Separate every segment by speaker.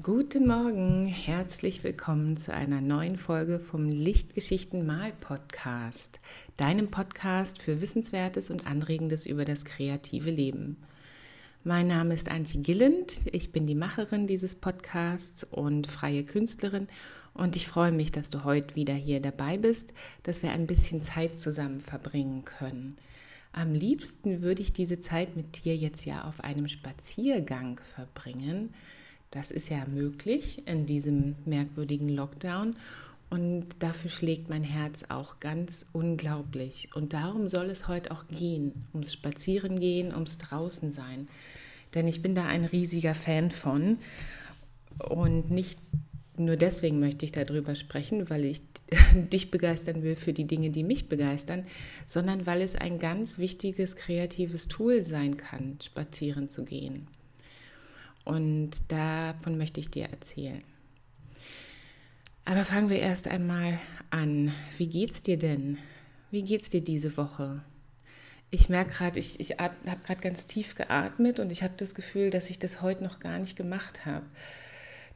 Speaker 1: Guten Morgen, herzlich willkommen zu einer neuen Folge vom Lichtgeschichten Mal Podcast, deinem Podcast für Wissenswertes und Anregendes über das kreative Leben. Mein Name ist Antje Gilland, ich bin die Macherin dieses Podcasts und freie Künstlerin und ich freue mich, dass du heute wieder hier dabei bist, dass wir ein bisschen Zeit zusammen verbringen können. Am liebsten würde ich diese Zeit mit dir jetzt ja auf einem Spaziergang verbringen. Das ist ja möglich in diesem merkwürdigen Lockdown und dafür schlägt mein Herz auch ganz unglaublich. Und darum soll es heute auch gehen, ums Spazierengehen, ums Draußensein. Denn ich bin da ein riesiger Fan von. Und nicht nur deswegen möchte ich darüber sprechen, weil ich dich begeistern will für die Dinge, die mich begeistern, sondern weil es ein ganz wichtiges kreatives Tool sein kann, spazieren zu gehen. Und davon möchte ich dir erzählen. Aber fangen wir erst einmal an. Wie geht's dir denn? Wie geht's dir diese Woche? Ich merke gerade, ich, ich habe gerade ganz tief geatmet und ich habe das Gefühl, dass ich das heute noch gar nicht gemacht habe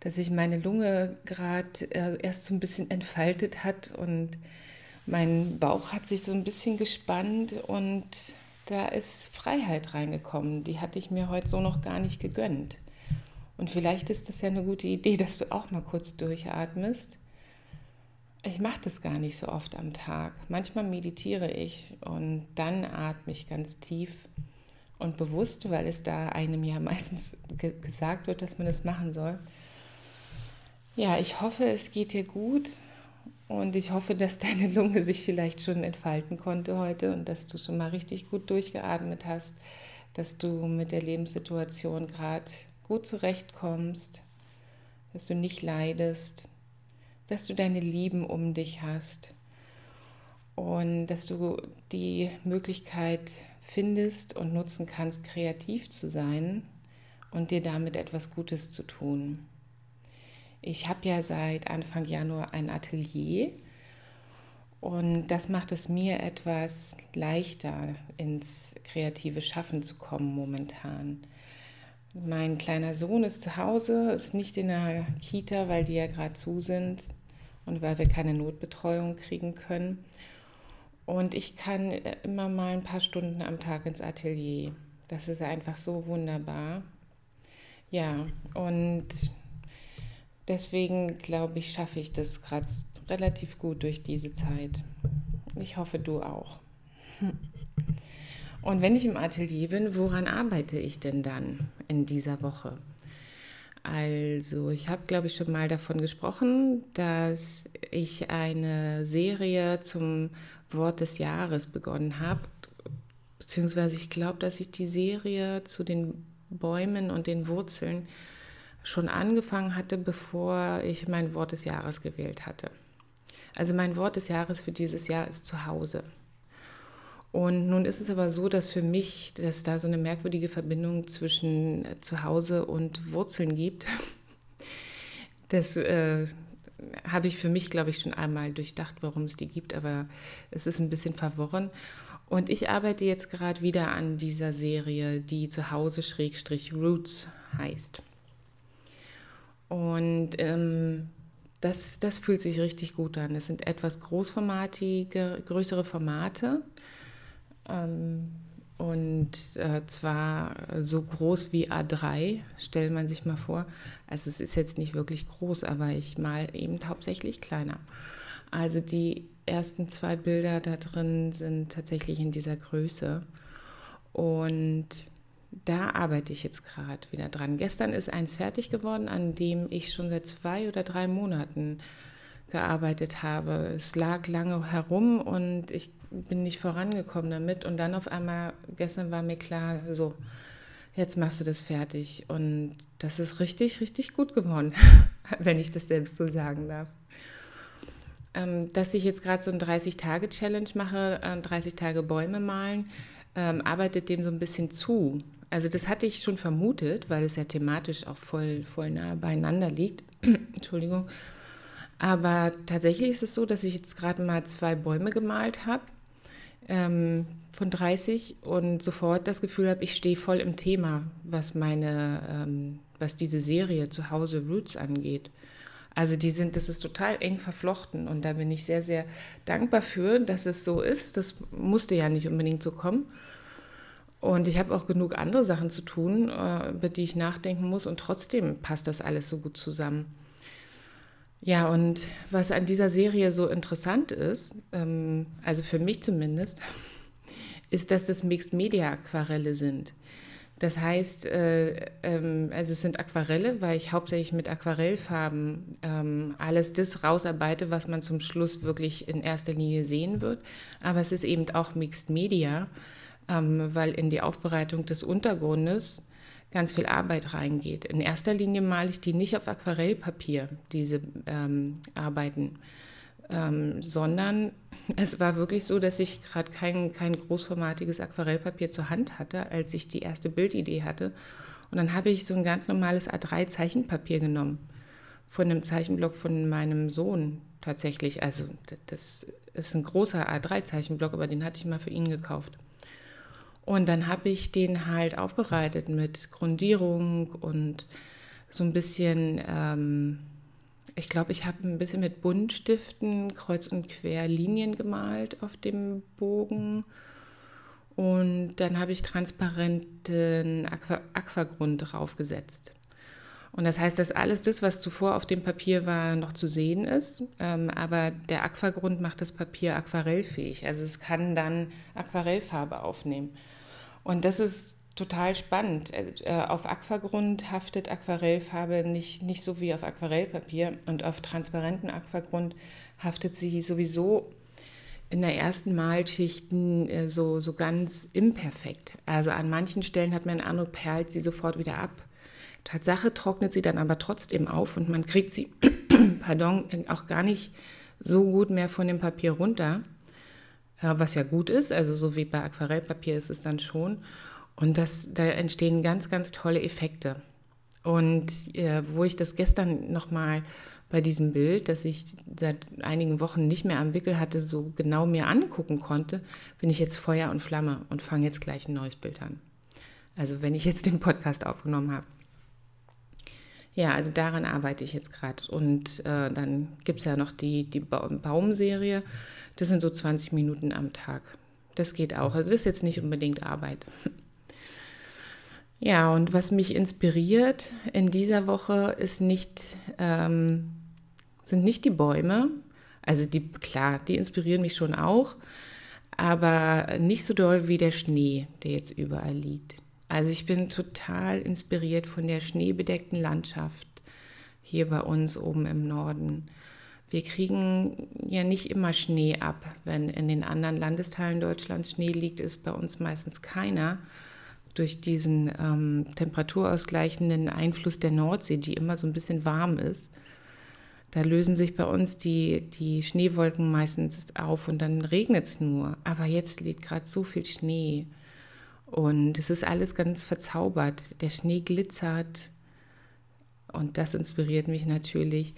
Speaker 1: dass sich meine Lunge gerade äh, erst so ein bisschen entfaltet hat und mein Bauch hat sich so ein bisschen gespannt und da ist Freiheit reingekommen. Die hatte ich mir heute so noch gar nicht gegönnt. Und vielleicht ist das ja eine gute Idee, dass du auch mal kurz durchatmest. Ich mache das gar nicht so oft am Tag. Manchmal meditiere ich und dann atme ich ganz tief und bewusst, weil es da einem ja meistens ge gesagt wird, dass man das machen soll. Ja, ich hoffe, es geht dir gut und ich hoffe, dass deine Lunge sich vielleicht schon entfalten konnte heute und dass du schon mal richtig gut durchgeatmet hast, dass du mit der Lebenssituation gerade gut zurechtkommst, dass du nicht leidest, dass du deine Lieben um dich hast und dass du die Möglichkeit findest und nutzen kannst, kreativ zu sein und dir damit etwas Gutes zu tun. Ich habe ja seit Anfang Januar ein Atelier und das macht es mir etwas leichter, ins kreative Schaffen zu kommen momentan. Mein kleiner Sohn ist zu Hause, ist nicht in der Kita, weil die ja gerade zu sind und weil wir keine Notbetreuung kriegen können. Und ich kann immer mal ein paar Stunden am Tag ins Atelier. Das ist einfach so wunderbar. Ja, und Deswegen glaube ich, schaffe ich das gerade relativ gut durch diese Zeit. Ich hoffe, du auch. Und wenn ich im Atelier bin, woran arbeite ich denn dann in dieser Woche? Also, ich habe, glaube ich, schon mal davon gesprochen, dass ich eine Serie zum Wort des Jahres begonnen habe. Beziehungsweise ich glaube, dass ich die Serie zu den Bäumen und den Wurzeln schon angefangen hatte, bevor ich mein Wort des Jahres gewählt hatte. Also mein Wort des Jahres für dieses Jahr ist Zuhause. Und nun ist es aber so, dass für mich, dass da so eine merkwürdige Verbindung zwischen Zuhause und Wurzeln gibt. Das äh, habe ich für mich, glaube ich, schon einmal durchdacht, warum es die gibt, aber es ist ein bisschen verworren. Und ich arbeite jetzt gerade wieder an dieser Serie, die Zuhause-Roots heißt. Und ähm, das, das fühlt sich richtig gut an. Das sind etwas großformatige, größere Formate. Ähm, und äh, zwar so groß wie A3, stellt man sich mal vor. Also es ist jetzt nicht wirklich groß, aber ich mal eben hauptsächlich kleiner. Also die ersten zwei Bilder da drin sind tatsächlich in dieser Größe. Und da arbeite ich jetzt gerade wieder dran. Gestern ist eins fertig geworden, an dem ich schon seit zwei oder drei Monaten gearbeitet habe. Es lag lange herum und ich bin nicht vorangekommen damit. Und dann auf einmal, gestern war mir klar, so, jetzt machst du das fertig. Und das ist richtig, richtig gut geworden, wenn ich das selbst so sagen darf. Ähm, dass ich jetzt gerade so ein 30-Tage-Challenge mache, 30 äh, Tage Bäume malen, ähm, arbeitet dem so ein bisschen zu. Also das hatte ich schon vermutet, weil es ja thematisch auch voll, voll nah beieinander liegt. Entschuldigung. Aber tatsächlich ist es so, dass ich jetzt gerade mal zwei Bäume gemalt habe. ähm, von 30 und sofort das Gefühl habe, ich stehe voll im Thema, was meine, ähm, was diese Serie zu Hause Roots angeht. Also die sind, das ist total eng verflochten und da bin ich sehr, sehr dankbar für, dass es so ist. Das musste ja nicht unbedingt so kommen. Und ich habe auch genug andere Sachen zu tun, äh, über die ich nachdenken muss und trotzdem passt das alles so gut zusammen. Ja, und was an dieser Serie so interessant ist, ähm, also für mich zumindest, ist, dass das Mixed Media Aquarelle sind. Das heißt, äh, ähm, also es sind Aquarelle, weil ich hauptsächlich mit Aquarellfarben ähm, alles das rausarbeite, was man zum Schluss wirklich in erster Linie sehen wird. Aber es ist eben auch Mixed Media, ähm, weil in die Aufbereitung des Untergrundes ganz viel Arbeit reingeht. In erster Linie male ich die nicht auf Aquarellpapier, diese ähm, Arbeiten ähm, sondern es war wirklich so, dass ich gerade kein, kein großformatiges Aquarellpapier zur Hand hatte, als ich die erste Bildidee hatte. Und dann habe ich so ein ganz normales A3-Zeichenpapier genommen von einem Zeichenblock von meinem Sohn tatsächlich. Also das ist ein großer A3-Zeichenblock, aber den hatte ich mal für ihn gekauft. Und dann habe ich den halt aufbereitet mit Grundierung und so ein bisschen... Ähm, ich glaube, ich habe ein bisschen mit Buntstiften kreuz und quer Linien gemalt auf dem Bogen. Und dann habe ich transparenten Aqua Aquagrund draufgesetzt. Und das heißt, dass alles das, was zuvor auf dem Papier war, noch zu sehen ist. Ähm, aber der Aquagrund macht das Papier aquarellfähig. Also es kann dann Aquarellfarbe aufnehmen. Und das ist total spannend. Äh, auf Aquagrund haftet Aquarellfarbe nicht, nicht so wie auf Aquarellpapier und auf transparenten Aquagrund haftet sie sowieso in der ersten Malschicht äh, so, so ganz imperfekt. Also an manchen Stellen hat man den Eindruck, perlt sie sofort wieder ab. Tatsache trocknet sie dann aber trotzdem auf und man kriegt sie, pardon, auch gar nicht so gut mehr von dem Papier runter, äh, was ja gut ist, also so wie bei Aquarellpapier ist es dann schon. Und das, da entstehen ganz, ganz tolle Effekte. Und äh, wo ich das gestern nochmal bei diesem Bild, das ich seit einigen Wochen nicht mehr am Wickel hatte, so genau mir angucken konnte, bin ich jetzt Feuer und Flamme und fange jetzt gleich ein neues Bild an. Also wenn ich jetzt den Podcast aufgenommen habe. Ja, also daran arbeite ich jetzt gerade. Und äh, dann gibt es ja noch die, die Baumserie. Das sind so 20 Minuten am Tag. Das geht auch. Also das ist jetzt nicht unbedingt Arbeit. Ja, und was mich inspiriert in dieser Woche ist nicht, ähm, sind nicht die Bäume. Also die, klar, die inspirieren mich schon auch, aber nicht so doll wie der Schnee, der jetzt überall liegt. Also ich bin total inspiriert von der schneebedeckten Landschaft hier bei uns oben im Norden. Wir kriegen ja nicht immer Schnee ab. Wenn in den anderen Landesteilen Deutschlands Schnee liegt, ist bei uns meistens keiner durch diesen ähm, temperaturausgleichenden Einfluss der Nordsee, die immer so ein bisschen warm ist. Da lösen sich bei uns die, die Schneewolken meistens auf und dann regnet es nur. Aber jetzt liegt gerade so viel Schnee und es ist alles ganz verzaubert. Der Schnee glitzert und das inspiriert mich natürlich.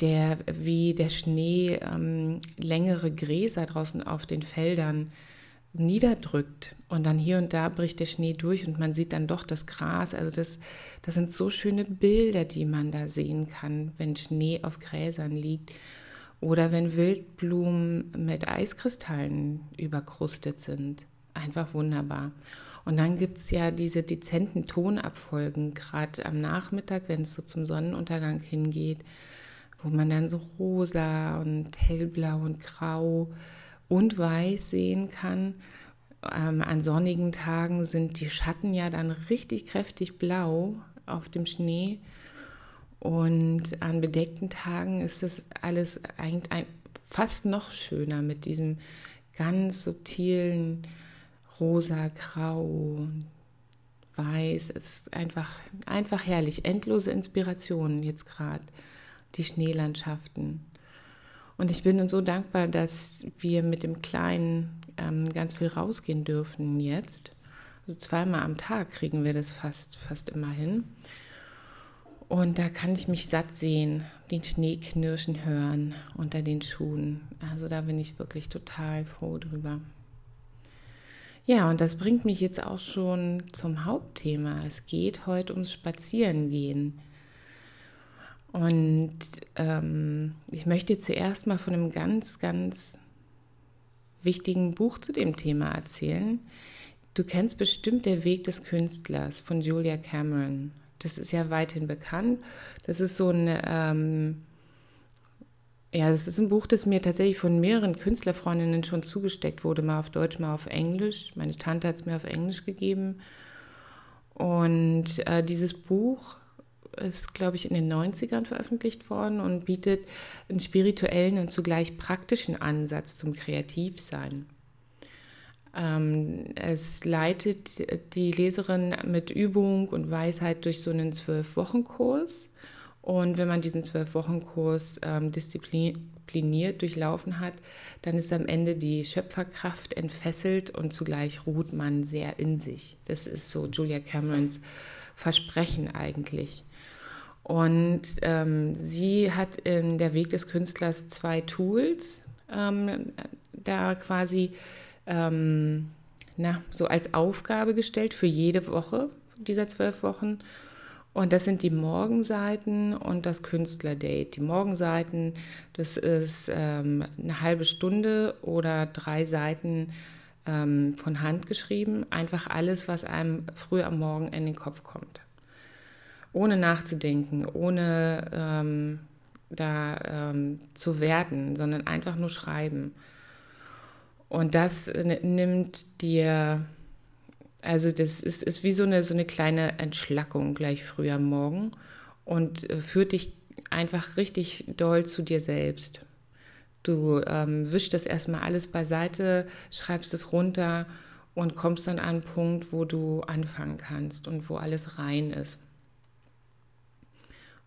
Speaker 1: Der, wie der Schnee ähm, längere Gräser draußen auf den Feldern niederdrückt und dann hier und da bricht der Schnee durch und man sieht dann doch das Gras. Also das, das sind so schöne Bilder, die man da sehen kann, wenn Schnee auf Gräsern liegt oder wenn Wildblumen mit Eiskristallen überkrustet sind. Einfach wunderbar. Und dann gibt es ja diese dezenten Tonabfolgen, gerade am Nachmittag, wenn es so zum Sonnenuntergang hingeht, wo man dann so rosa und hellblau und grau und weiß sehen kann. Ähm, an sonnigen Tagen sind die Schatten ja dann richtig kräftig blau auf dem Schnee. Und an bedeckten Tagen ist das alles ein, fast noch schöner mit diesem ganz subtilen rosa, grau, weiß. Es ist einfach, einfach herrlich. Endlose Inspirationen jetzt gerade, die Schneelandschaften. Und ich bin so dankbar, dass wir mit dem Kleinen ähm, ganz viel rausgehen dürfen jetzt. Also zweimal am Tag kriegen wir das fast, fast immer hin. Und da kann ich mich satt sehen, den Schnee knirschen hören unter den Schuhen. Also da bin ich wirklich total froh drüber. Ja, und das bringt mich jetzt auch schon zum Hauptthema. Es geht heute ums Spazierengehen. Und ähm, ich möchte zuerst mal von einem ganz, ganz wichtigen Buch zu dem Thema erzählen. Du kennst bestimmt Der Weg des Künstlers von Julia Cameron. Das ist ja weithin bekannt. Das ist so ein, ähm, ja, das ist ein Buch, das mir tatsächlich von mehreren Künstlerfreundinnen schon zugesteckt wurde, mal auf Deutsch, mal auf Englisch. Meine Tante hat es mir auf Englisch gegeben. Und äh, dieses Buch ist, glaube ich, in den 90ern veröffentlicht worden und bietet einen spirituellen und zugleich praktischen Ansatz zum Kreativsein. Ähm, es leitet die Leserin mit Übung und Weisheit durch so einen Zwölf-Wochen-Kurs. Und wenn man diesen Zwölf-Wochen-Kurs ähm, diszipliniert durchlaufen hat, dann ist am Ende die Schöpferkraft entfesselt und zugleich ruht man sehr in sich. Das ist so Julia Camerons Versprechen eigentlich. Und ähm, sie hat in der Weg des Künstlers zwei Tools ähm, da quasi ähm, na, so als Aufgabe gestellt für jede Woche dieser zwölf Wochen. Und das sind die Morgenseiten und das Künstlerdate. Die Morgenseiten, das ist ähm, eine halbe Stunde oder drei Seiten ähm, von Hand geschrieben. Einfach alles, was einem früh am Morgen in den Kopf kommt ohne nachzudenken, ohne ähm, da ähm, zu werten, sondern einfach nur schreiben. Und das nimmt dir, also das ist, ist wie so eine, so eine kleine Entschlackung gleich früh am Morgen und äh, führt dich einfach richtig doll zu dir selbst. Du ähm, wischst das erstmal alles beiseite, schreibst es runter und kommst dann an einen Punkt, wo du anfangen kannst und wo alles rein ist.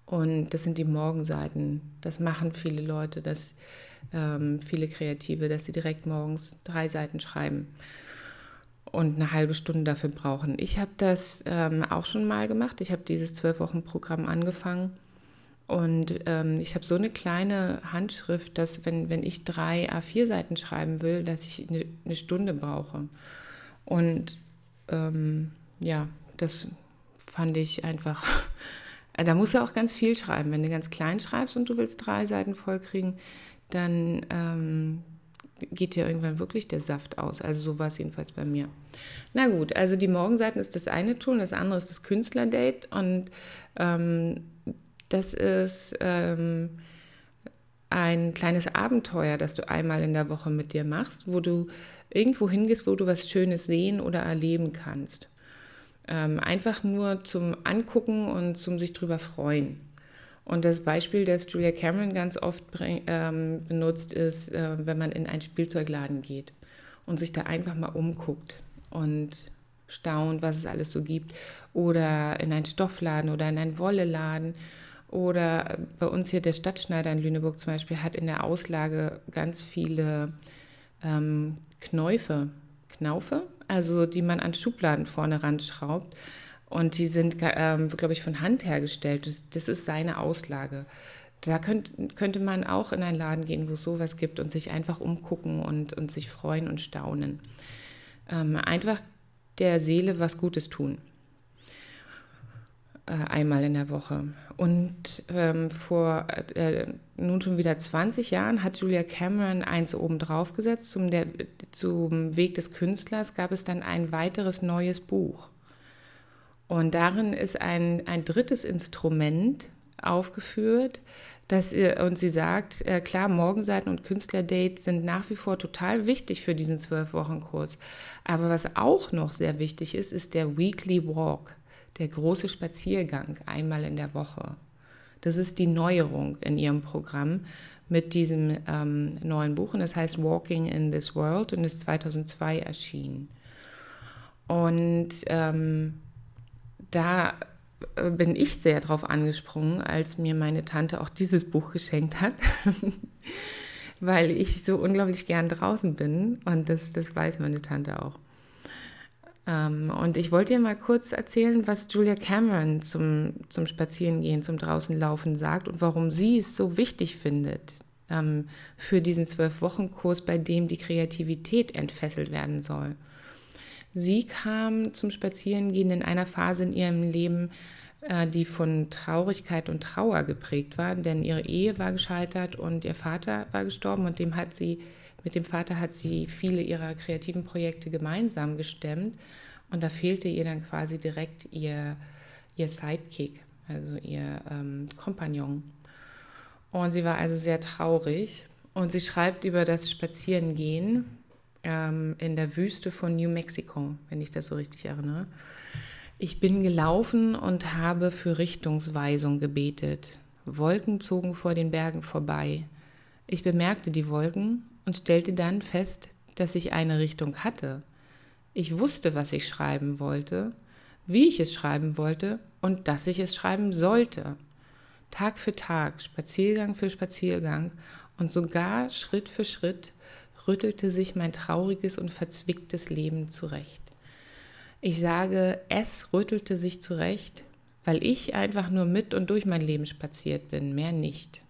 Speaker 1: Und das sind die Morgenseiten. Das machen viele Leute, dass, ähm, viele Kreative, dass sie direkt morgens drei Seiten schreiben und eine halbe Stunde dafür brauchen. Ich habe das ähm, auch schon mal gemacht. Ich habe dieses zwölf Wochen Programm angefangen und ähm, ich habe so eine kleine Handschrift, dass wenn, wenn ich drei A4 Seiten schreiben will, dass ich eine, eine Stunde brauche. Und ähm, ja, das fand ich einfach da musst du auch ganz viel schreiben. Wenn du ganz klein schreibst und du willst drei Seiten vollkriegen, dann ähm, geht dir irgendwann wirklich der Saft aus. Also so war es jedenfalls bei mir. Na gut, also die Morgenseiten ist das eine Tool, das andere ist das Künstlerdate und ähm, das ist ähm, ein kleines Abenteuer, das du einmal in der Woche mit dir machst, wo du irgendwo hingehst, wo du was Schönes sehen oder erleben kannst. Ähm, einfach nur zum Angucken und zum sich drüber freuen. Und das Beispiel, das Julia Cameron ganz oft bring, ähm, benutzt, ist, äh, wenn man in einen Spielzeugladen geht und sich da einfach mal umguckt und staunt, was es alles so gibt. Oder in einen Stoffladen oder in einen Wolleladen. Oder bei uns hier der Stadtschneider in Lüneburg zum Beispiel hat in der Auslage ganz viele ähm, Knäufe, Knaufe, also die man an Schubladen vorne ranschraubt. Und die sind, ähm, glaube ich, von Hand hergestellt. Das, das ist seine Auslage. Da könnt, könnte man auch in einen Laden gehen, wo es sowas gibt und sich einfach umgucken und, und sich freuen und staunen. Ähm, einfach der Seele was Gutes tun. Äh, einmal in der Woche. Und ähm, vor äh, nun schon wieder 20 Jahren hat Julia Cameron eins oben drauf gesetzt. Zum, der, zum Weg des Künstlers gab es dann ein weiteres neues Buch. Und darin ist ein, ein drittes Instrument aufgeführt, dass ihr, und sie sagt, äh, klar, Morgenseiten und Künstlerdates sind nach wie vor total wichtig für diesen Zwölf-Wochen-Kurs. Aber was auch noch sehr wichtig ist, ist der Weekly Walk der große Spaziergang einmal in der Woche. Das ist die Neuerung in ihrem Programm mit diesem ähm, neuen Buch und das heißt Walking in This World und ist 2002 erschienen. Und ähm, da äh, bin ich sehr drauf angesprungen, als mir meine Tante auch dieses Buch geschenkt hat, weil ich so unglaublich gern draußen bin und das, das weiß meine Tante auch. Ähm, und ich wollte dir mal kurz erzählen, was Julia Cameron zum, zum Spazierengehen, zum Draußenlaufen sagt und warum sie es so wichtig findet ähm, für diesen Zwölf-Wochen-Kurs, bei dem die Kreativität entfesselt werden soll. Sie kam zum Spazierengehen in einer Phase in ihrem Leben, äh, die von Traurigkeit und Trauer geprägt war, denn ihre Ehe war gescheitert und ihr Vater war gestorben und dem hat sie, mit dem Vater hat sie viele ihrer kreativen Projekte gemeinsam gestemmt und da fehlte ihr dann quasi direkt ihr, ihr Sidekick, also ihr ähm, Kompagnon. Und sie war also sehr traurig und sie schreibt über das Spazierengehen ähm, in der Wüste von New Mexico, wenn ich das so richtig erinnere. Ich bin gelaufen und habe für Richtungsweisung gebetet. Wolken zogen vor den Bergen vorbei. Ich bemerkte die Wolken und stellte dann fest, dass ich eine Richtung hatte. Ich wusste, was ich schreiben wollte, wie ich es schreiben wollte und dass ich es schreiben sollte. Tag für Tag, Spaziergang für Spaziergang und sogar Schritt für Schritt rüttelte sich mein trauriges und verzwicktes Leben zurecht. Ich sage, es rüttelte sich zurecht, weil ich einfach nur mit und durch mein Leben spaziert bin, mehr nicht.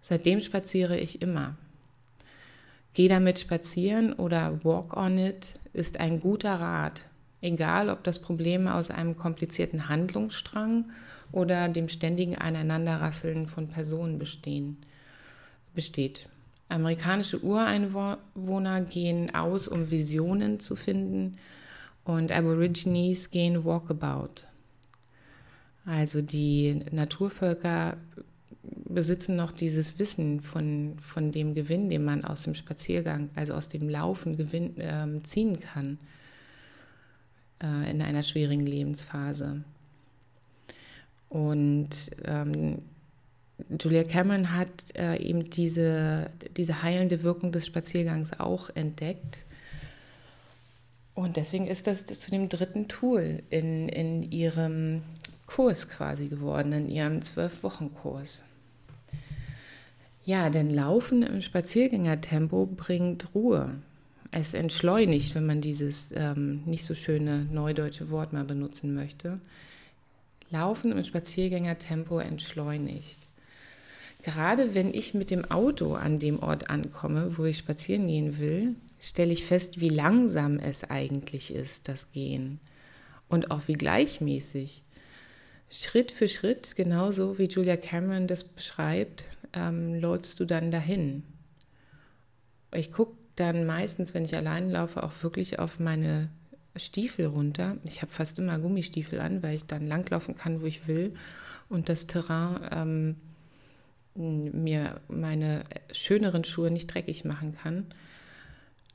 Speaker 1: Seitdem spaziere ich immer. Geh damit spazieren oder walk on it ist ein guter Rat, egal ob das Problem aus einem komplizierten Handlungsstrang oder dem ständigen Aneinanderrasseln von Personen bestehen, besteht. Amerikanische Ureinwohner gehen aus, um Visionen zu finden, und Aborigines gehen Walkabout. Also die Naturvölker besitzen noch dieses Wissen von, von dem Gewinn, den man aus dem Spaziergang, also aus dem Laufen gewinn, äh, ziehen kann äh, in einer schwierigen Lebensphase. Und ähm, Julia Cameron hat äh, eben diese, diese heilende Wirkung des Spaziergangs auch entdeckt und deswegen ist das zu dem dritten Tool in, in ihrem Kurs quasi geworden, in ihrem Zwölf-Wochen-Kurs. Ja, denn Laufen im Spaziergängertempo bringt Ruhe. Es entschleunigt, wenn man dieses ähm, nicht so schöne neudeutsche Wort mal benutzen möchte. Laufen im Spaziergängertempo entschleunigt. Gerade wenn ich mit dem Auto an dem Ort ankomme, wo ich spazieren gehen will, stelle ich fest, wie langsam es eigentlich ist, das Gehen. Und auch wie gleichmäßig. Schritt für Schritt, genauso wie Julia Cameron das beschreibt, ähm, läufst du dann dahin. Ich gucke dann meistens, wenn ich allein laufe, auch wirklich auf meine Stiefel runter. Ich habe fast immer Gummistiefel an, weil ich dann langlaufen kann, wo ich will und das Terrain ähm, mir meine schöneren Schuhe nicht dreckig machen kann.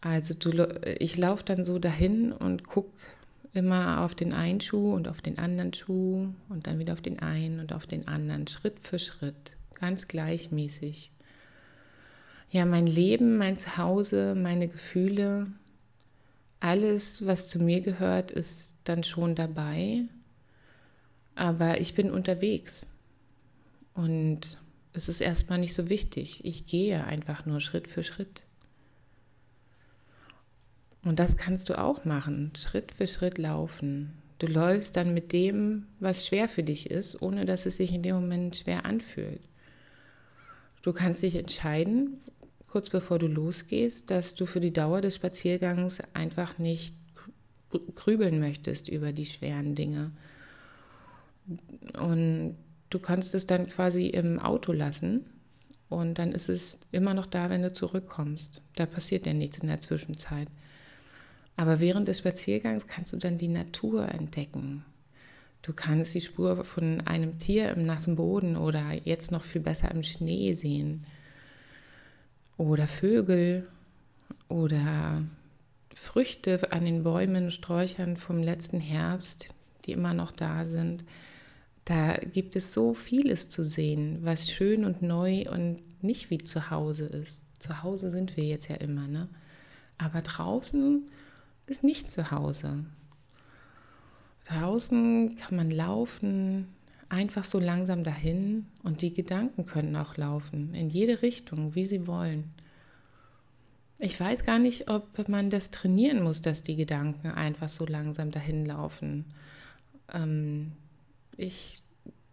Speaker 1: Also du, ich laufe dann so dahin und gucke immer auf den einen Schuh und auf den anderen Schuh und dann wieder auf den einen und auf den anderen, Schritt für Schritt, ganz gleichmäßig. Ja, mein Leben, mein Zuhause, meine Gefühle, alles, was zu mir gehört, ist dann schon dabei. Aber ich bin unterwegs. Und es ist erstmal nicht so wichtig. Ich gehe einfach nur Schritt für Schritt. Und das kannst du auch machen, Schritt für Schritt laufen. Du läufst dann mit dem, was schwer für dich ist, ohne dass es sich in dem Moment schwer anfühlt. Du kannst dich entscheiden, kurz bevor du losgehst, dass du für die Dauer des Spaziergangs einfach nicht grübeln möchtest über die schweren Dinge. Und du kannst es dann quasi im Auto lassen und dann ist es immer noch da, wenn du zurückkommst. Da passiert ja nichts in der Zwischenzeit. Aber während des Spaziergangs kannst du dann die Natur entdecken. Du kannst die Spur von einem Tier im nassen Boden oder jetzt noch viel besser im Schnee sehen. Oder Vögel oder Früchte an den Bäumen, Sträuchern vom letzten Herbst, die immer noch da sind. Da gibt es so vieles zu sehen, was schön und neu und nicht wie zu Hause ist. Zu Hause sind wir jetzt ja immer, ne? Aber draußen ist nicht zu Hause. Draußen kann man laufen, einfach so langsam dahin und die Gedanken können auch laufen, in jede Richtung, wie sie wollen. Ich weiß gar nicht, ob man das trainieren muss, dass die Gedanken einfach so langsam dahin laufen. Ähm, ich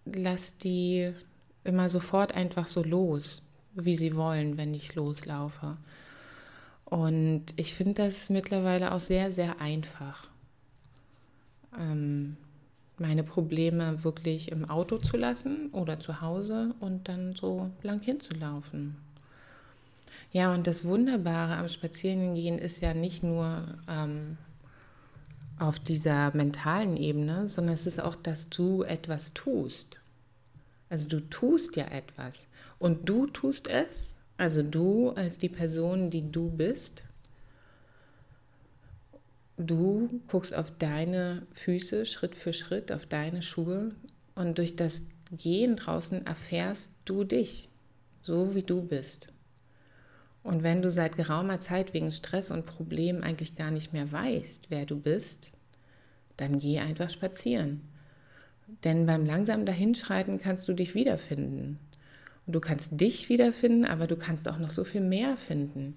Speaker 1: lasse die immer sofort einfach so los, wie sie wollen, wenn ich loslaufe. Und ich finde das mittlerweile auch sehr, sehr einfach. Ähm, meine Probleme wirklich im Auto zu lassen oder zu Hause und dann so lang hinzulaufen. Ja, und das Wunderbare am Spazierengehen ist ja nicht nur ähm, auf dieser mentalen Ebene, sondern es ist auch, dass du etwas tust. Also du tust ja etwas und du tust es, also du als die Person, die du bist, du guckst auf deine Füße Schritt für Schritt, auf deine Schuhe und durch das Gehen draußen erfährst du dich, so wie du bist. Und wenn du seit geraumer Zeit wegen Stress und Problemen eigentlich gar nicht mehr weißt, wer du bist, dann geh einfach spazieren. Denn beim langsamen Dahinschreiten kannst du dich wiederfinden. Und du kannst dich wiederfinden, aber du kannst auch noch so viel mehr finden.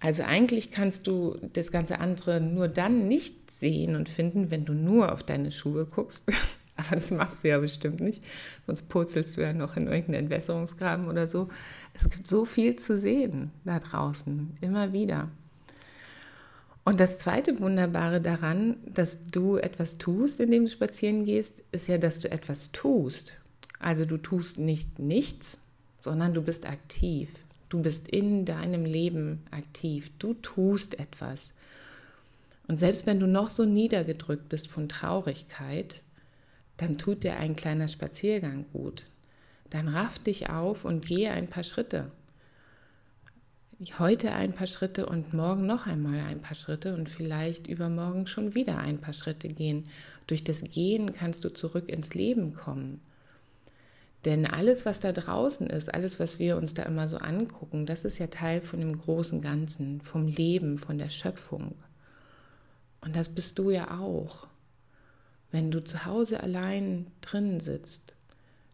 Speaker 1: Also eigentlich kannst du das ganze andere nur dann nicht sehen und finden, wenn du nur auf deine Schuhe guckst. Aber das machst du ja bestimmt nicht, sonst purzelst du ja noch in irgendeinen Entwässerungsgraben oder so. Es gibt so viel zu sehen da draußen, immer wieder. Und das zweite Wunderbare daran, dass du etwas tust, indem du spazieren gehst, ist ja, dass du etwas tust. Also du tust nicht nichts, sondern du bist aktiv. Du bist in deinem Leben aktiv. Du tust etwas. Und selbst wenn du noch so niedergedrückt bist von Traurigkeit, dann tut dir ein kleiner Spaziergang gut. Dann raff dich auf und gehe ein paar Schritte. Heute ein paar Schritte und morgen noch einmal ein paar Schritte und vielleicht übermorgen schon wieder ein paar Schritte gehen. Durch das Gehen kannst du zurück ins Leben kommen. Denn alles, was da draußen ist, alles, was wir uns da immer so angucken, das ist ja Teil von dem großen Ganzen, vom Leben, von der Schöpfung. Und das bist du ja auch. Wenn du zu Hause allein drin sitzt,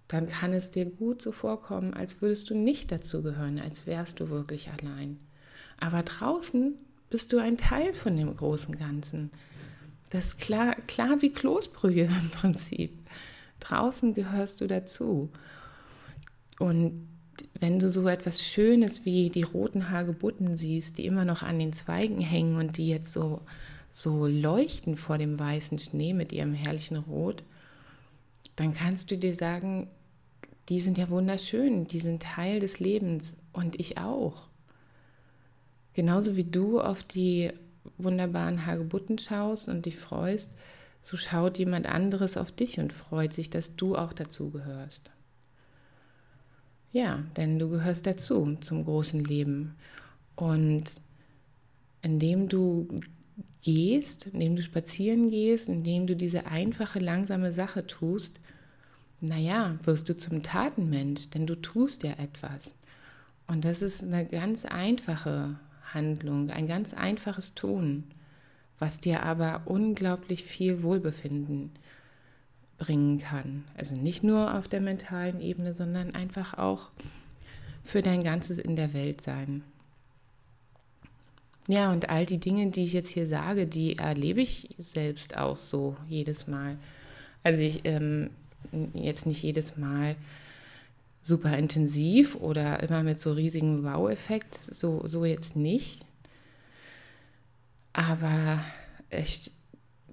Speaker 1: dann kann es dir gut so vorkommen, als würdest du nicht dazugehören, als wärst du wirklich allein. Aber draußen bist du ein Teil von dem großen Ganzen. Das ist klar, klar wie Kloßbrühe im Prinzip. Draußen gehörst du dazu. Und wenn du so etwas Schönes wie die roten Hagebutten siehst, die immer noch an den Zweigen hängen und die jetzt so so leuchten vor dem weißen Schnee mit ihrem herrlichen Rot, dann kannst du dir sagen, die sind ja wunderschön, die sind Teil des Lebens und ich auch. Genauso wie du auf die wunderbaren Hagebutten schaust und dich freust, so schaut jemand anderes auf dich und freut sich, dass du auch dazu gehörst. Ja, denn du gehörst dazu zum großen Leben. Und indem du gehst, indem du spazieren gehst, indem du diese einfache, langsame Sache tust, naja, wirst du zum Tatenmensch, denn du tust ja etwas. Und das ist eine ganz einfache Handlung, ein ganz einfaches Tun, was dir aber unglaublich viel Wohlbefinden bringen kann. Also nicht nur auf der mentalen Ebene, sondern einfach auch für dein ganzes in der Welt sein. Ja, und all die Dinge, die ich jetzt hier sage, die erlebe ich selbst auch so jedes Mal. Also ich ähm, jetzt nicht jedes Mal super intensiv oder immer mit so riesigem Wow-Effekt, so, so jetzt nicht. Aber ich,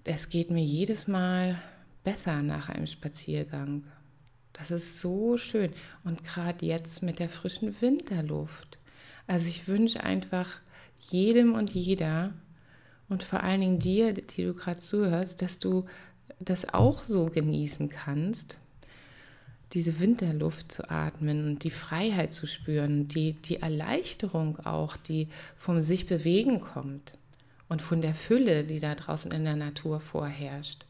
Speaker 1: es geht mir jedes Mal besser nach einem Spaziergang. Das ist so schön. Und gerade jetzt mit der frischen Winterluft. Also ich wünsche einfach, jedem und jeder und vor allen Dingen dir, die du gerade zuhörst, dass du das auch so genießen kannst, diese Winterluft zu atmen und die Freiheit zu spüren, die, die Erleichterung auch, die vom sich bewegen kommt und von der Fülle, die da draußen in der Natur vorherrscht.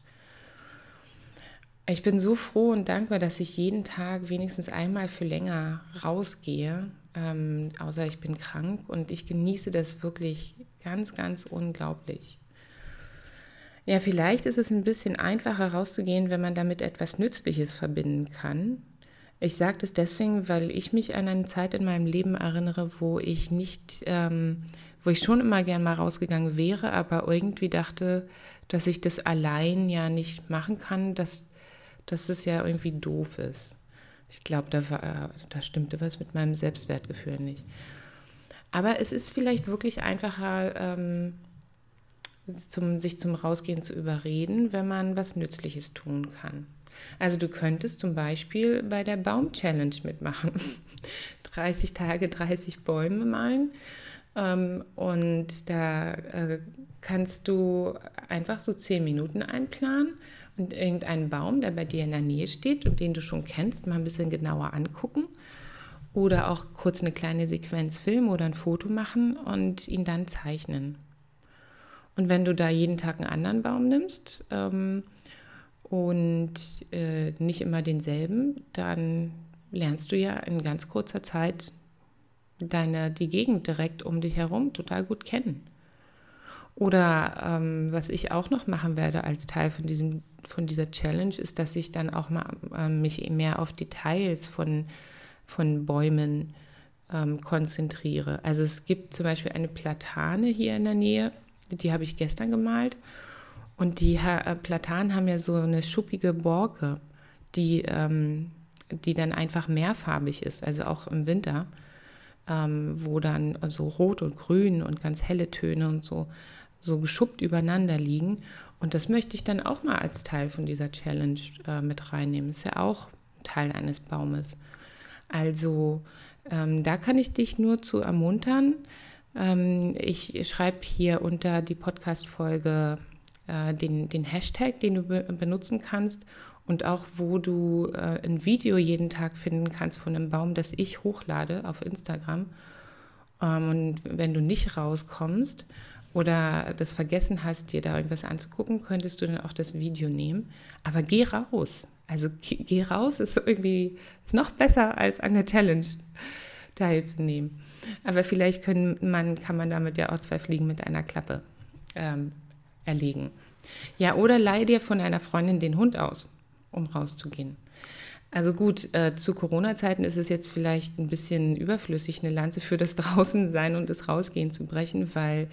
Speaker 1: Ich bin so froh und dankbar, dass ich jeden Tag wenigstens einmal für länger rausgehe ähm, außer ich bin krank und ich genieße das wirklich ganz, ganz unglaublich. Ja, vielleicht ist es ein bisschen einfacher rauszugehen, wenn man damit etwas Nützliches verbinden kann. Ich sage das deswegen, weil ich mich an eine Zeit in meinem Leben erinnere, wo ich nicht, ähm, wo ich schon immer gern mal rausgegangen wäre, aber irgendwie dachte, dass ich das allein ja nicht machen kann, dass, dass es ja irgendwie doof ist. Ich glaube, da, da stimmte was mit meinem Selbstwertgefühl nicht. Aber es ist vielleicht wirklich einfacher, ähm, zum, sich zum Rausgehen zu überreden, wenn man was Nützliches tun kann. Also du könntest zum Beispiel bei der Baum-Challenge mitmachen. 30 Tage, 30 Bäume malen. Ähm, und da äh, kannst du einfach so 10 Minuten einplanen und irgendeinen Baum, der bei dir in der Nähe steht und den du schon kennst, mal ein bisschen genauer angucken. Oder auch kurz eine kleine Sequenz filmen oder ein Foto machen und ihn dann zeichnen. Und wenn du da jeden Tag einen anderen Baum nimmst ähm, und äh, nicht immer denselben, dann lernst du ja in ganz kurzer Zeit deine, die Gegend direkt um dich herum total gut kennen. Oder ähm, was ich auch noch machen werde als Teil von, diesem, von dieser Challenge, ist, dass ich dann auch mal äh, mich mehr auf Details von, von Bäumen ähm, konzentriere. Also es gibt zum Beispiel eine Platane hier in der Nähe, die habe ich gestern gemalt. Und die äh, Platanen haben ja so eine schuppige Borke, die, ähm, die dann einfach mehrfarbig ist, also auch im Winter, ähm, wo dann so rot und grün und ganz helle Töne und so, so geschuppt übereinander liegen. Und das möchte ich dann auch mal als Teil von dieser Challenge äh, mit reinnehmen. Ist ja auch Teil eines Baumes. Also ähm, da kann ich dich nur zu ermuntern, ähm, ich schreibe hier unter die Podcast-Folge äh, den, den Hashtag, den du be benutzen kannst und auch wo du äh, ein Video jeden Tag finden kannst von einem Baum, das ich hochlade auf Instagram. Ähm, und wenn du nicht rauskommst oder das vergessen hast, dir da irgendwas anzugucken, könntest du dann auch das Video nehmen. Aber geh raus. Also geh raus ist irgendwie ist noch besser als an der Challenge teilzunehmen. Aber vielleicht können man, kann man damit ja auch zwei Fliegen mit einer Klappe ähm, erlegen. Ja, oder leih dir von einer Freundin den Hund aus, um rauszugehen. Also gut, äh, zu Corona-Zeiten ist es jetzt vielleicht ein bisschen überflüssig, eine Lanze für das Draußensein und das Rausgehen zu brechen, weil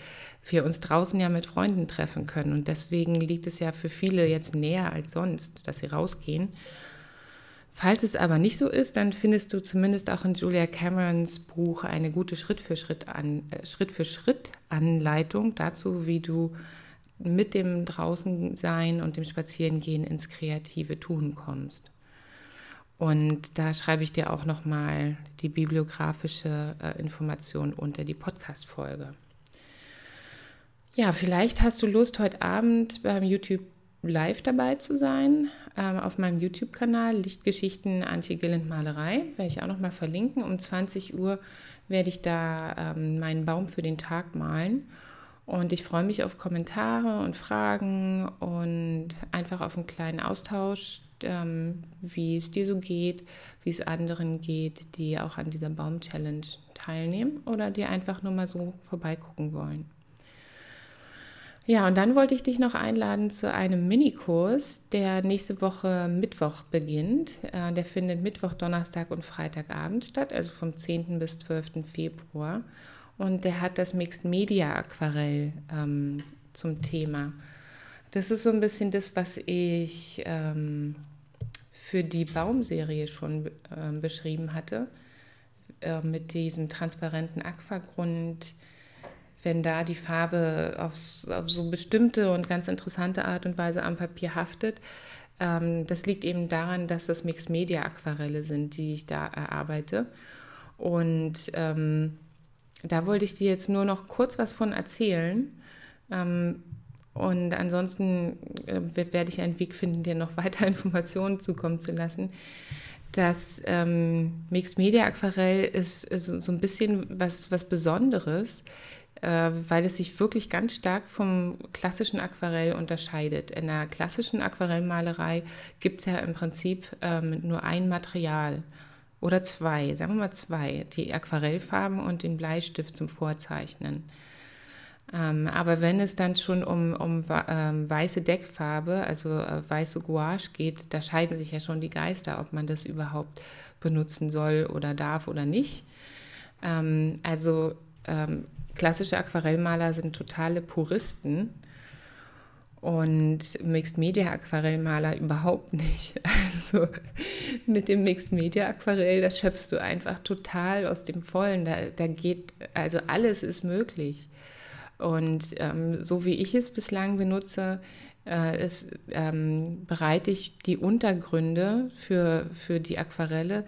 Speaker 1: wir uns draußen ja mit Freunden treffen können. Und deswegen liegt es ja für viele jetzt näher als sonst, dass sie rausgehen. Falls es aber nicht so ist, dann findest du zumindest auch in Julia Camerons Buch eine gute Schritt-für-Schritt-Anleitung Schritt für Schritt dazu, wie du mit dem Draußensein und dem Spazierengehen ins kreative Tun kommst. Und da schreibe ich dir auch nochmal die bibliografische äh, Information unter die Podcast-Folge. Ja, vielleicht hast du Lust, heute Abend beim YouTube live dabei zu sein ähm, auf meinem YouTube-Kanal Lichtgeschichten Antje Gilland Malerei. Werde ich auch noch mal verlinken. Um 20 Uhr werde ich da ähm, meinen Baum für den Tag malen. Und ich freue mich auf Kommentare und Fragen und einfach auf einen kleinen Austausch, ähm, wie es dir so geht, wie es anderen geht, die auch an dieser Baum-Challenge teilnehmen oder die einfach nur mal so vorbeigucken wollen. Ja, und dann wollte ich dich noch einladen zu einem Minikurs, der nächste Woche Mittwoch beginnt. Äh, der findet Mittwoch, Donnerstag und Freitagabend statt, also vom 10. bis 12. Februar. Und der hat das Mixed Media Aquarell ähm, zum Thema. Das ist so ein bisschen das, was ich ähm, für die Baumserie schon äh, beschrieben hatte, äh, mit diesem transparenten Aquagrund wenn da die Farbe auf, auf, so bestimmte und ganz interessante Art und Weise am Papier haftet. Ähm, das liegt eben daran, dass das Mixed Media Aquarelle sind, die ich da erarbeite. Und ähm, da wollte ich dir jetzt nur noch kurz was von erzählen. Ähm, und ansonsten äh, werde ich einen Weg finden, dir noch weiter Informationen zukommen zu lassen. Das ähm, Mixed Media Aquarell ist, ist, so ein bisschen was, was Besonderes, weil es sich wirklich ganz stark vom klassischen Aquarell unterscheidet. In der klassischen Aquarellmalerei gibt es ja im Prinzip ähm, nur ein Material oder zwei, sagen wir mal zwei, die Aquarellfarben und den Bleistift zum Vorzeichnen. Ähm, aber wenn es dann schon um, um ähm, weiße Deckfarbe, also äh, weiße Gouache geht, da scheiden sich ja schon die Geister, ob man das überhaupt benutzen soll oder darf oder nicht. Ähm, also ähm, klassische Aquarellmaler sind totale Puristen. und Mixed Media Aquarellmaler überhaupt nicht. Also mit dem Mixed Media Aquarell, da schöpfst du einfach total aus dem Vollen. Da, da geht, also alles ist möglich. Und ähm, so wie ich es bislang benutze, äh, ist, ähm, bereite ich die Untergründe für, für die Aquarelle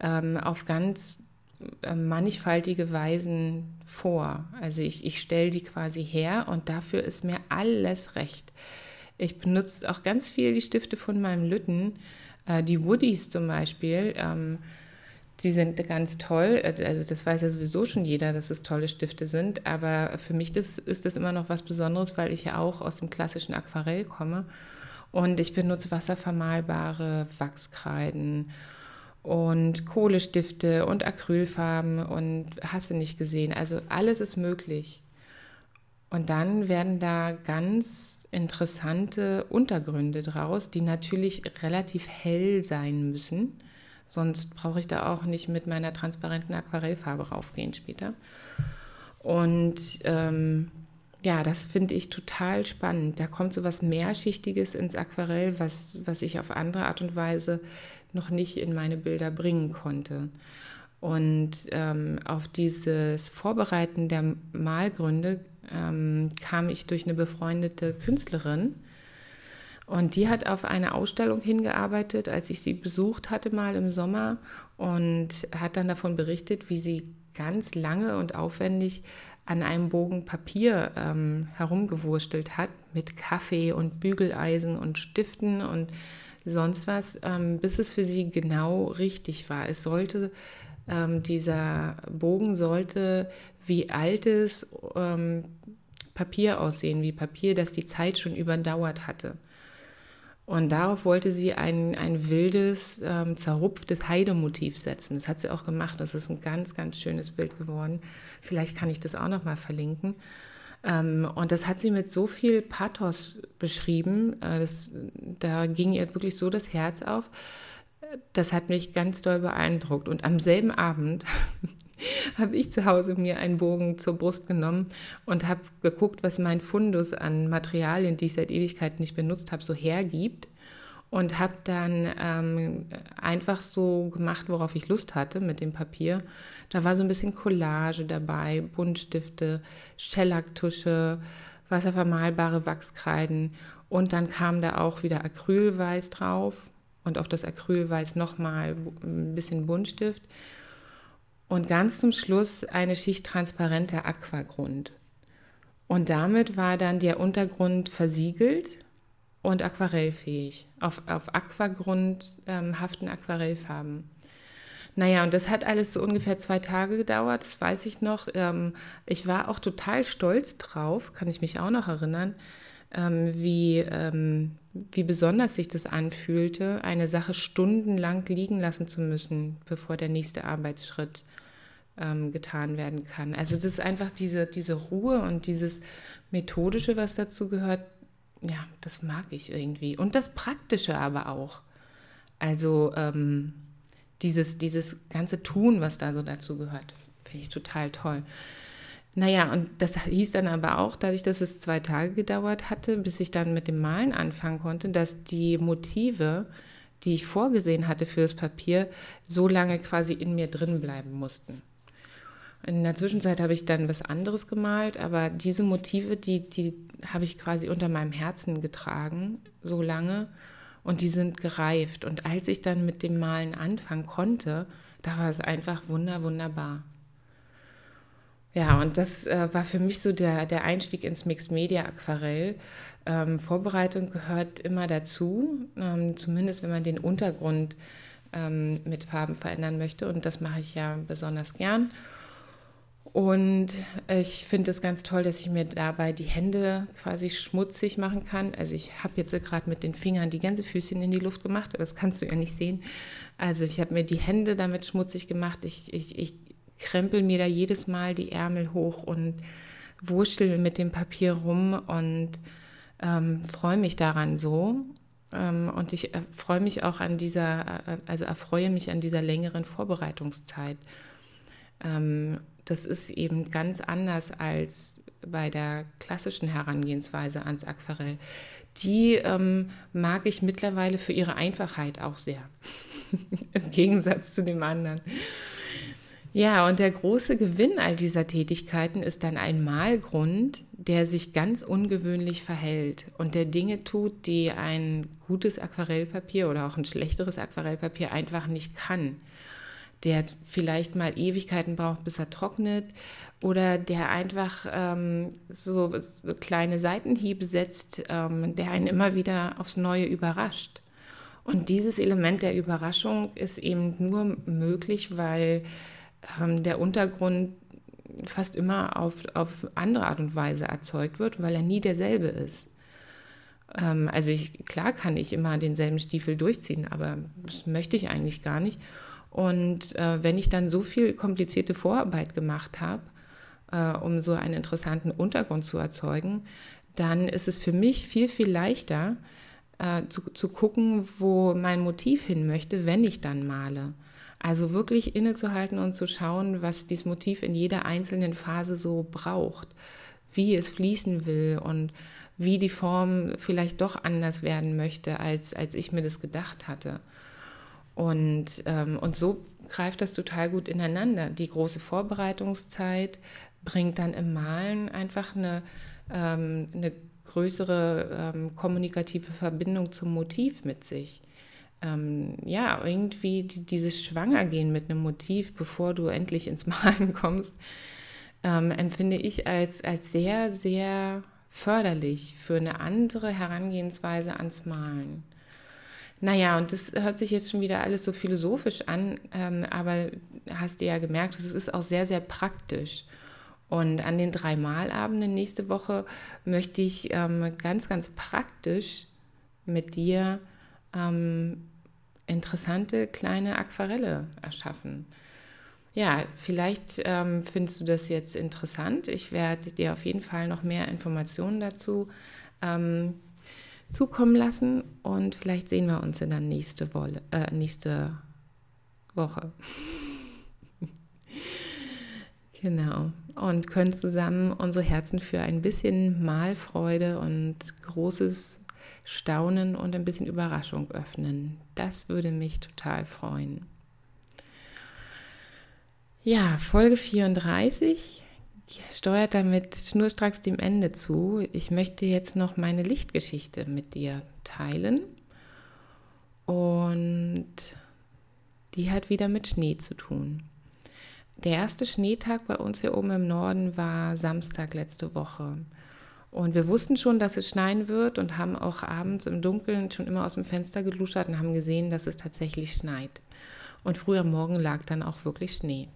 Speaker 1: ähm, auf ganz mannigfaltige Weisen vor. Also ich, ich stelle die quasi her und dafür ist mir alles recht. Ich benutze auch ganz viel die Stifte von meinem Lütten, äh, die Woodies zum Beispiel. Ähm, Sie sind ganz toll, also das weiß ja sowieso schon jeder, dass es tolle Stifte sind, aber für mich das, ist das immer noch was Besonderes, weil ich ja auch aus dem klassischen Aquarell komme und ich benutze wasservermalbare Wachskreiden und Kohlestifte und Acrylfarben und hasse nicht gesehen. Also alles ist möglich. Und dann werden da ganz interessante Untergründe draus, die natürlich relativ hell sein müssen. Sonst brauche ich da auch nicht mit meiner transparenten Aquarellfarbe raufgehen später. Und ähm, ja, das finde ich total spannend. Da kommt so was Mehrschichtiges ins Aquarell, was, was ich auf andere Art und Weise noch nicht in meine Bilder bringen konnte. Und ähm, auf dieses Vorbereiten der Malgründe ähm, kam ich durch eine befreundete Künstlerin. Und die hat auf eine Ausstellung hingearbeitet, als ich sie besucht hatte mal im Sommer und hat dann davon berichtet, wie sie ganz lange und aufwendig an einem Bogen Papier ähm, herumgewurstelt hat mit Kaffee und Bügeleisen und Stiften und sonst was, ähm, bis es für sie genau richtig war. Es sollte, ähm, dieser Bogen sollte wie altes ähm, Papier aussehen, wie Papier, das die Zeit schon überdauert hatte. Und darauf wollte sie ein, ein wildes, ähm, zerrupftes Heidemotiv setzen. Das hat sie auch gemacht. Das ist ein ganz, ganz schönes Bild geworden. Vielleicht kann ich das auch noch mal verlinken. Ähm, und das hat sie mit so viel Pathos beschrieben. Äh, das, da ging ihr wirklich so das Herz auf. Das hat mich ganz doll beeindruckt. Und am selben Abend habe ich zu Hause mir einen Bogen zur Brust genommen und habe geguckt, was mein Fundus an Materialien, die ich seit Ewigkeit nicht benutzt habe, so hergibt und habe dann ähm, einfach so gemacht, worauf ich Lust hatte mit dem Papier. Da war so ein bisschen Collage dabei, Buntstifte, Schellacktusche, wasservermalbare Wachskreiden und dann kam da auch wieder Acrylweiß drauf und auf das Acrylweiß nochmal ein bisschen Buntstift und ganz zum Schluss eine Schicht transparenter Aquagrund. Und damit war dann der Untergrund versiegelt und aquarellfähig. Auf, auf Aquagrund ähm, haften Aquarellfarben. Naja, und das hat alles so ungefähr zwei Tage gedauert, das weiß ich noch. Ähm, ich war auch total stolz drauf, kann ich mich auch noch erinnern, ähm, wie, ähm, wie besonders sich das anfühlte, eine Sache stundenlang liegen lassen zu müssen, bevor der nächste Arbeitsschritt ähm, getan werden kann. Also das ist einfach diese, diese Ruhe und dieses Methodische, was dazu gehört, ja, das mag ich irgendwie. Und das Praktische aber auch. Also ähm, dieses, dieses ganze Tun, was da so dazu gehört, finde ich total toll. Naja, und das hieß dann aber auch, dadurch, dass es zwei Tage gedauert hatte, bis ich dann mit dem Malen anfangen konnte, dass die Motive, die ich vorgesehen hatte für das Papier, so lange quasi in mir drin bleiben mussten. In der Zwischenzeit habe ich dann was anderes gemalt, aber diese Motive, die, die habe ich quasi unter meinem Herzen getragen, so lange. Und die sind gereift. Und als ich dann mit dem Malen anfangen konnte, da war es einfach wunder, wunderbar. Ja, und das äh, war für mich so der, der Einstieg ins Mixed Media Aquarell. Ähm, Vorbereitung gehört immer dazu, ähm, zumindest wenn man den Untergrund ähm, mit Farben verändern möchte. Und das mache ich ja besonders gern. Und ich finde es ganz toll, dass ich mir dabei die Hände quasi schmutzig machen kann. Also ich habe jetzt gerade mit den Fingern die Gänsefüßchen in die Luft gemacht, aber das kannst du ja nicht sehen. Also ich habe mir die Hände damit schmutzig gemacht. Ich, ich, ich krempel mir da jedes Mal die Ärmel hoch und wurschtel mit dem Papier rum und ähm, freue mich daran so. Ähm, und ich äh, freue mich auch an dieser, äh, also erfreue mich an dieser längeren Vorbereitungszeit. Ähm, das ist eben ganz anders als bei der klassischen Herangehensweise ans Aquarell, die ähm, mag ich mittlerweile für ihre Einfachheit auch sehr. Im Gegensatz zu dem anderen. Ja, und der große Gewinn all dieser Tätigkeiten ist dann ein Malgrund, der sich ganz ungewöhnlich verhält und der Dinge tut, die ein gutes Aquarellpapier oder auch ein schlechteres Aquarellpapier einfach nicht kann. Der vielleicht mal Ewigkeiten braucht, bis er trocknet oder der einfach ähm, so, so, kleine Seitenhiebe setzt, ähm, der einen immer wieder aufs Neue überrascht. Und dieses Element der Überraschung ist eben nur möglich, weil ähm, der Untergrund fast immer auf, auf andere Art und Weise erzeugt wird, weil er nie derselbe ist. Ähm, also ich, klar kann ich immer denselben Stiefel durchziehen, aber das möchte ich eigentlich gar nicht. Und äh, wenn ich dann so viel komplizierte Vorarbeit gemacht habe, äh, um so einen interessanten Untergrund zu erzeugen, dann ist es für mich viel, viel leichter äh, zu, zu gucken, wo mein Motiv hin möchte, wenn ich dann male. Also wirklich innezuhalten und zu schauen, was dieses Motiv in jeder einzelnen Phase so braucht, wie es fließen will und wie die Form vielleicht doch anders werden möchte, als, als ich mir das gedacht hatte. Und, ähm, und so greift das total gut ineinander. Die große Vorbereitungszeit bringt dann im Malen einfach eine, ähm, eine größere ähm, kommunikative Verbindung zum Motiv mit sich ähm, ja, irgendwie dieses Schwangergehen mit einem Motiv, bevor du endlich ins Malen kommst, ähm, empfinde ich als, als sehr, sehr förderlich für eine andere Herangehensweise ans Malen. Naja, und das hört sich jetzt schon wieder alles so philosophisch an, ähm, aber hast du ja gemerkt, es ist auch sehr, sehr praktisch. Und an den drei Malabenden nächste Woche möchte ich ähm, ganz, ganz praktisch mit dir ähm, interessante kleine Aquarelle erschaffen. Ja, vielleicht ähm, findest du das jetzt interessant. Ich werde dir auf jeden Fall noch mehr Informationen dazu ähm, zukommen lassen und vielleicht sehen wir uns in der nächste, Wolle, äh, nächste Woche. genau. Und können zusammen unsere Herzen für ein bisschen Malfreude und großes Staunen und ein bisschen Überraschung öffnen. Das würde mich total freuen. Ja, Folge 34 steuert damit schnurstracks dem Ende zu. Ich möchte jetzt noch meine Lichtgeschichte mit dir teilen. Und die hat wieder mit Schnee zu tun. Der erste Schneetag bei uns hier oben im Norden war Samstag letzte Woche. Und wir wussten schon, dass es schneien wird und haben auch abends im Dunkeln schon immer aus dem Fenster geluschert und haben gesehen, dass es tatsächlich schneit. Und früh am Morgen lag dann auch wirklich Schnee.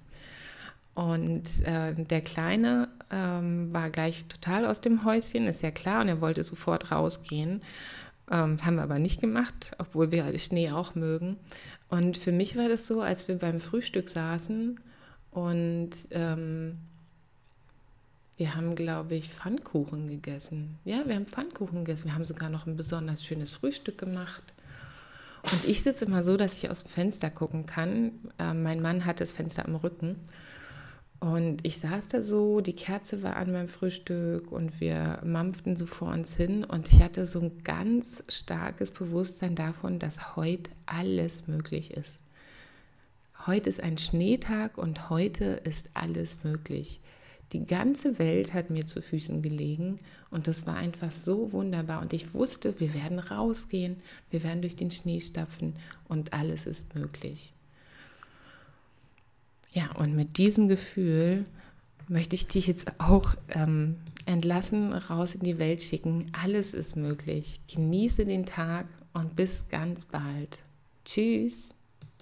Speaker 1: Und äh, der Kleine ähm, war gleich total aus dem Häuschen, ist ja klar, und er wollte sofort rausgehen. Ähm, haben wir aber nicht gemacht, obwohl wir Schnee auch mögen. Und für mich war das so, als wir beim Frühstück saßen und ähm, wir haben, glaube ich, Pfannkuchen gegessen. Ja, wir haben Pfannkuchen gegessen. Wir haben sogar noch ein besonders schönes Frühstück gemacht. Und ich sitze immer so, dass ich aus dem Fenster gucken kann. Äh, mein Mann hat das Fenster am Rücken. Und ich saß da so, die Kerze war an beim Frühstück und wir mampften so vor uns hin. Und ich hatte so ein ganz starkes Bewusstsein davon, dass heute alles möglich ist. Heute ist ein Schneetag und heute ist alles möglich. Die ganze Welt hat mir zu Füßen gelegen und das war einfach so wunderbar. Und ich wusste, wir werden rausgehen, wir werden durch den Schnee stapfen und alles ist möglich. Ja, und mit diesem Gefühl möchte ich dich jetzt auch ähm, entlassen, raus in die Welt schicken. Alles ist möglich. Genieße den Tag und bis ganz bald. Tschüss.